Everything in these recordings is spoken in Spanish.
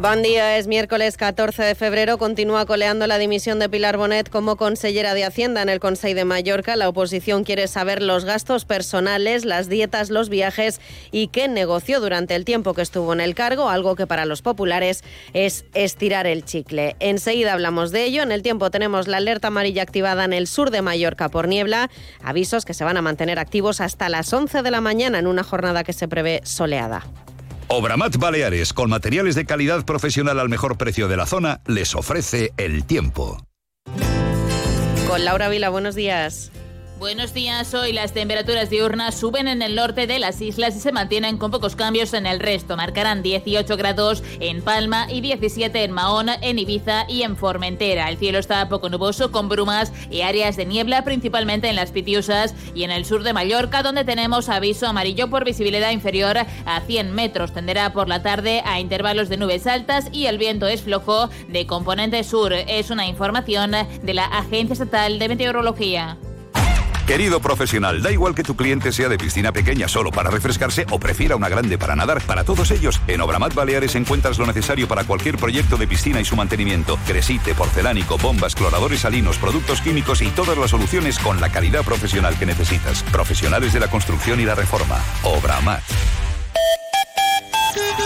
Buen día, es miércoles 14 de febrero. Continúa coleando la dimisión de Pilar Bonet como consellera de Hacienda en el Consejo de Mallorca. La oposición quiere saber los gastos personales, las dietas, los viajes y qué negoció durante el tiempo que estuvo en el cargo, algo que para los populares es estirar el chicle. Enseguida hablamos de ello. En el tiempo tenemos la alerta amarilla activada en el sur de Mallorca por niebla, avisos que se van a mantener activos hasta las 11 de la mañana en una jornada que se prevé soleada. Obramat Baleares, con materiales de calidad profesional al mejor precio de la zona, les ofrece el tiempo. Con Laura Vila, buenos días. Buenos días. Hoy las temperaturas diurnas suben en el norte de las islas y se mantienen con pocos cambios en el resto. Marcarán 18 grados en Palma y 17 en Mahón, en Ibiza y en Formentera. El cielo está poco nuboso con brumas y áreas de niebla, principalmente en las Pitiusas y en el sur de Mallorca, donde tenemos aviso amarillo por visibilidad inferior a 100 metros. Tenderá por la tarde a intervalos de nubes altas y el viento es flojo de componente sur. Es una información de la Agencia Estatal de Meteorología. Querido profesional, da igual que tu cliente sea de piscina pequeña solo para refrescarse o prefiera una grande para nadar. Para todos ellos, en Obramat Baleares encuentras lo necesario para cualquier proyecto de piscina y su mantenimiento. Cresite, porcelánico, bombas, cloradores salinos, productos químicos y todas las soluciones con la calidad profesional que necesitas. Profesionales de la construcción y la reforma. Obramat.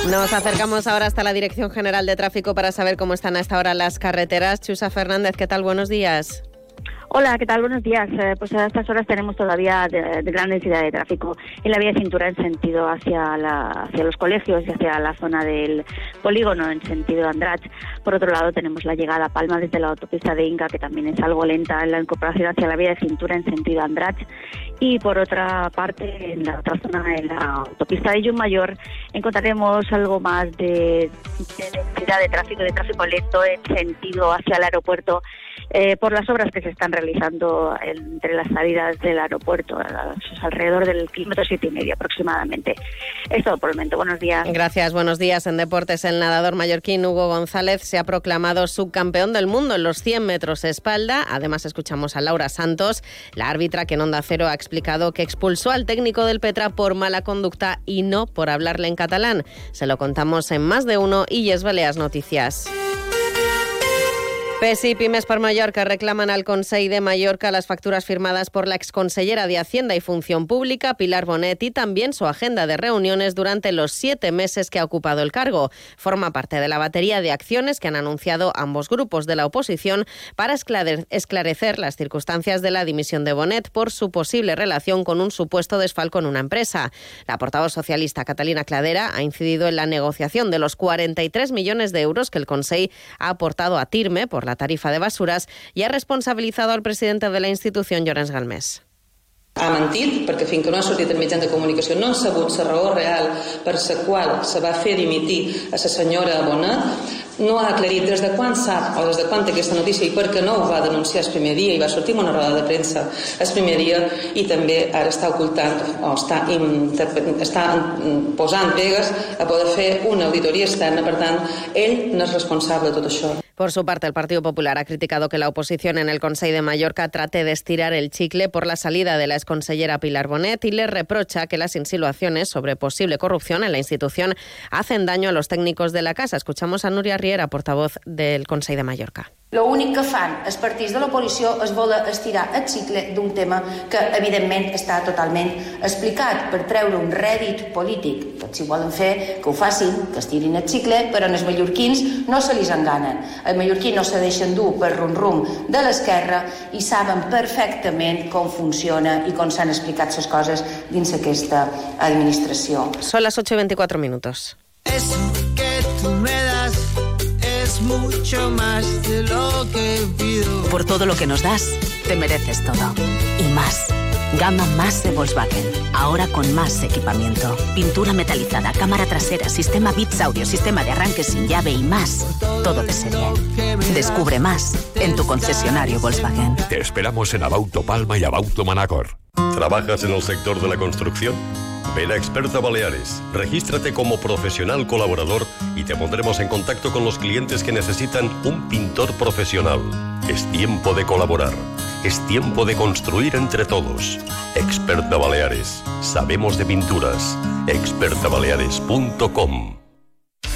Nos acercamos ahora hasta la Dirección General de Tráfico para saber cómo están a esta hora las carreteras. Chusa Fernández, ¿qué tal? Buenos días. Hola, ¿qué tal? Buenos días. Eh, pues a estas horas tenemos todavía gran densidad de tráfico en la vía de cintura en sentido hacia, los colegios y hacia la zona del polígono en sentido Andrach. Por otro lado, tenemos la llegada a Palma desde la autopista de Inca, que también es algo lenta en la incorporación hacia la vía de cintura en sentido Andrach. Y por otra parte, en la otra zona, en la autopista de Mayor, encontraremos algo más de, de de tráfico, de tráfico lento en sentido hacia el aeropuerto eh, por las obras que se están realizando entre las salidas del aeropuerto, alrededor del kilómetro siete y medio aproximadamente. Es todo por el momento. Buenos días. Gracias. Buenos días. En deportes, el nadador mallorquín Hugo González se ha proclamado subcampeón del mundo en los 100 metros espalda. Además, escuchamos a Laura Santos, la árbitra que en Onda Cero ha explicado que expulsó al técnico del Petra por mala conducta y no por hablarle en catalán. Se lo contamos en más de uno y es Baleas Noticias. PES y Pymes per Mallorca reclaman al Consell de Mallorca las facturas firmadas por la exconsellera de Hacienda y Función Pública, Pilar Bonet, y también su agenda de reuniones durante los siete meses que ha ocupado el cargo. Forma parte de la batería de acciones que han anunciado ambos grupos de la oposición para esclarecer las circunstancias de la dimisión de Bonet por su posible relación con un supuesto desfalco en una empresa. La portavoz socialista Catalina Cladera ha incidido en la negociación de los 43 millones de euros que el Consell ha aportado a Tirme por la tarifa de basuras y ha responsabilizado al presidente de la institución, Llorenç Galmés. Ha mentit perquè fins que no ha sortit en mitjans de comunicació no han sabut la raó real per la qual se va fer dimitir a la senyora Bonet no ha aclarit des de quan o des de quan té aquesta notícia i per no ho va denunciar el primer dia i va sortir una roda de premsa el primer dia i també ara està ocultant o està, està posant pegues a poder fer una auditoria externa per tant ell no és responsable de tot això Por su parte, el Partido Popular ha criticado que la oposición en el Consejo de Mallorca trate de estirar el chicle por la salida de la exconsellera Pilar Bonet y le reprocha que las insinuaciones sobre posible corrupción en la institución hacen daño a los técnicos de la casa. Escuchamos a Nuria Riera, portavoz del Consejo de Mallorca. L'únic que fan els partits de l'oposició és voler estirar el cicle d'un tema que, evidentment, està totalment explicat per treure un rèdit polític. Tots si volen fer, que ho facin, que estirin el cicle, però els mallorquins no se li enganen. Els mallorquins no se deixen dur per rum-rum de l'esquerra i saben perfectament com funciona i com s'han explicat les coses dins aquesta administració. Són les 8 i 24 minuts. Eso mucho más de lo que pido. Por todo lo que nos das, te mereces todo. Y más. Gama más de Volkswagen. Ahora con más equipamiento. Pintura metalizada, cámara trasera, sistema bits audio, sistema de arranque sin llave y más. Todo de serie. Descubre más en tu concesionario Volkswagen. Te esperamos en Abauto Palma y Abauto Manacor. ¿Trabajas en el sector de la construcción? Ven a Experta Baleares, regístrate como profesional colaborador y te pondremos en contacto con los clientes que necesitan un pintor profesional. Es tiempo de colaborar. Es tiempo de construir entre todos. Experta Baleares. Sabemos de pinturas. expertabaleares.com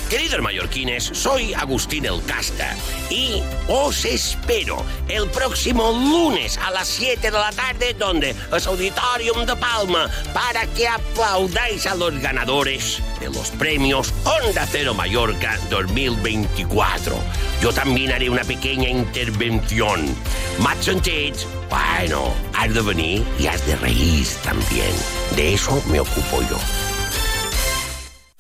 Queridos mallorquines, soy Agustín El Casta y os espero el próximo lunes a las 7 de la tarde donde es Auditorium de Palma para que aplaudáis a los ganadores de los premios Onda Cero Mallorca 2024. Yo también haré una pequeña intervención. Mats sentits? Bueno, has de venir y has de reír también. De eso me ocupo yo.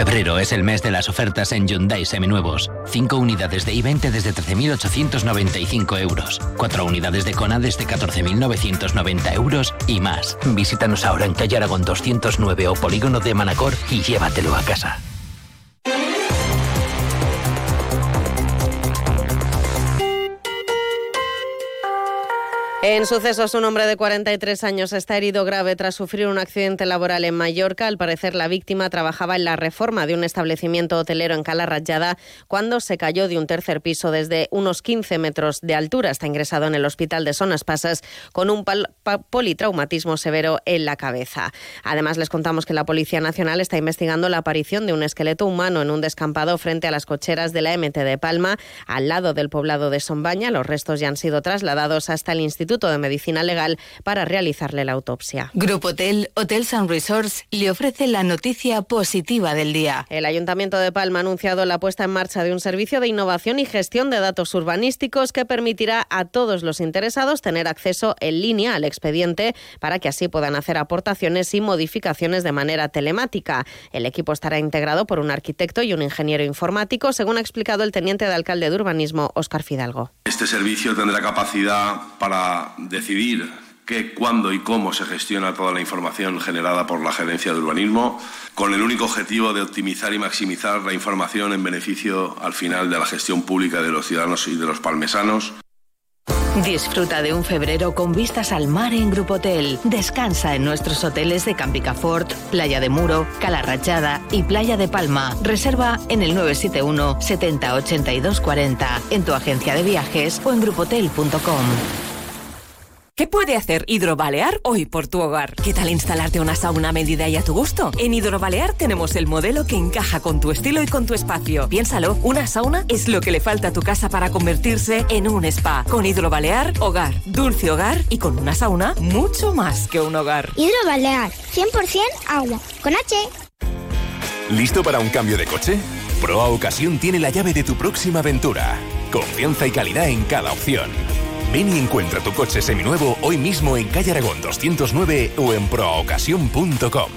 Febrero es el mes de las ofertas en Hyundai Seminuevos. 5 unidades de i20 desde 13.895 euros. 4 unidades de Kona desde 14.990 euros y más. Visítanos ahora en calle Aragón 209 o Polígono de Manacor y llévatelo a casa. En sucesos, un hombre de 43 años está herido grave tras sufrir un accidente laboral en Mallorca. Al parecer, la víctima trabajaba en la reforma de un establecimiento hotelero en Cala Rayada cuando se cayó de un tercer piso desde unos 15 metros de altura. Está ingresado en el hospital de Sonas Pasas con un politraumatismo severo en la cabeza. Además, les contamos que la Policía Nacional está investigando la aparición de un esqueleto humano en un descampado frente a las cocheras de la MT de Palma, al lado del poblado de Sombaña. Los restos ya han sido trasladados hasta el Instituto de Medicina Legal para realizarle la autopsia. Grupo Hotel, Hotels and Resorts, le ofrece la noticia positiva del día. El Ayuntamiento de Palma ha anunciado la puesta en marcha de un servicio de innovación y gestión de datos urbanísticos que permitirá a todos los interesados tener acceso en línea al expediente para que así puedan hacer aportaciones y modificaciones de manera telemática. El equipo estará integrado por un arquitecto y un ingeniero informático, según ha explicado el teniente de alcalde de urbanismo, Óscar Fidalgo. Este servicio tendrá capacidad para decidir qué, cuándo y cómo se gestiona toda la información generada por la Gerencia de Urbanismo, con el único objetivo de optimizar y maximizar la información en beneficio al final de la gestión pública de los ciudadanos y de los palmesanos. Disfruta de un febrero con vistas al mar en Grupo Hotel. Descansa en nuestros hoteles de Campicafort, Playa de Muro, Calarrachada y Playa de Palma. Reserva en el 971 70 82 40 en tu agencia de viajes o en grupotel.com. ¿Qué puede hacer Hidrobalear hoy por tu hogar? ¿Qué tal instalarte una sauna a medida y a tu gusto? En Hidrobalear tenemos el modelo que encaja con tu estilo y con tu espacio. Piénsalo, una sauna es lo que le falta a tu casa para convertirse en un spa. Con Hidrobalear, hogar, dulce hogar y con una sauna, mucho más que un hogar. Hidrobalear, 100% agua, con H. ¿Listo para un cambio de coche? Proa Ocasión tiene la llave de tu próxima aventura. Confianza y calidad en cada opción. Ven y encuentra tu coche seminuevo hoy mismo en Calle Aragón 209 o en proocasión.com.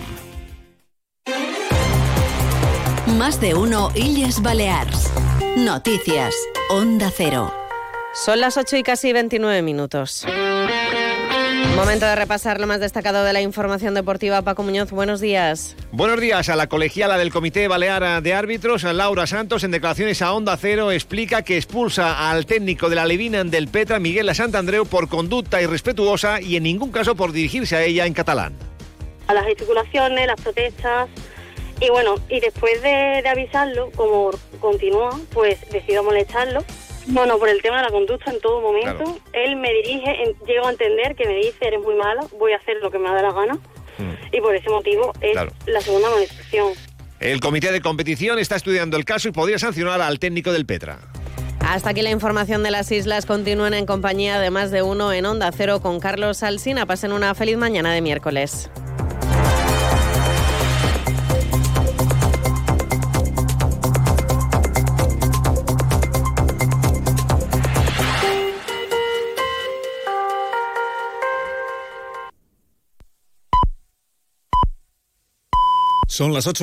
Más de uno Illes Balears. Noticias. Onda Cero. Son las 8 y casi 29 minutos. Momento de repasar lo más destacado de la información deportiva. Paco Muñoz, buenos días. Buenos días a la colegiala del Comité Balear de Árbitros, Laura Santos, en declaraciones a Onda Cero, explica que expulsa al técnico de la Levinan del Petra, Miguel Santandreu, por conducta irrespetuosa y en ningún caso por dirigirse a ella en catalán. A las gesticulaciones, las protestas, y bueno, y después de, de avisarlo, como continúa, pues decido molestarlo bueno, por el tema de la conducta en todo momento. Él me dirige, en, llego a entender que me dice, eres muy mala, voy a hacer lo que me da la gana. Y por ese motivo es la segunda manifestación. El comité de competición está estudiando el caso y podría sancionar al técnico del Petra. Hasta aquí la información de las islas. Continúen en compañía de más de uno en Onda Cero con Carlos Alsina. Pasen una feliz mañana de miércoles. Son las 8.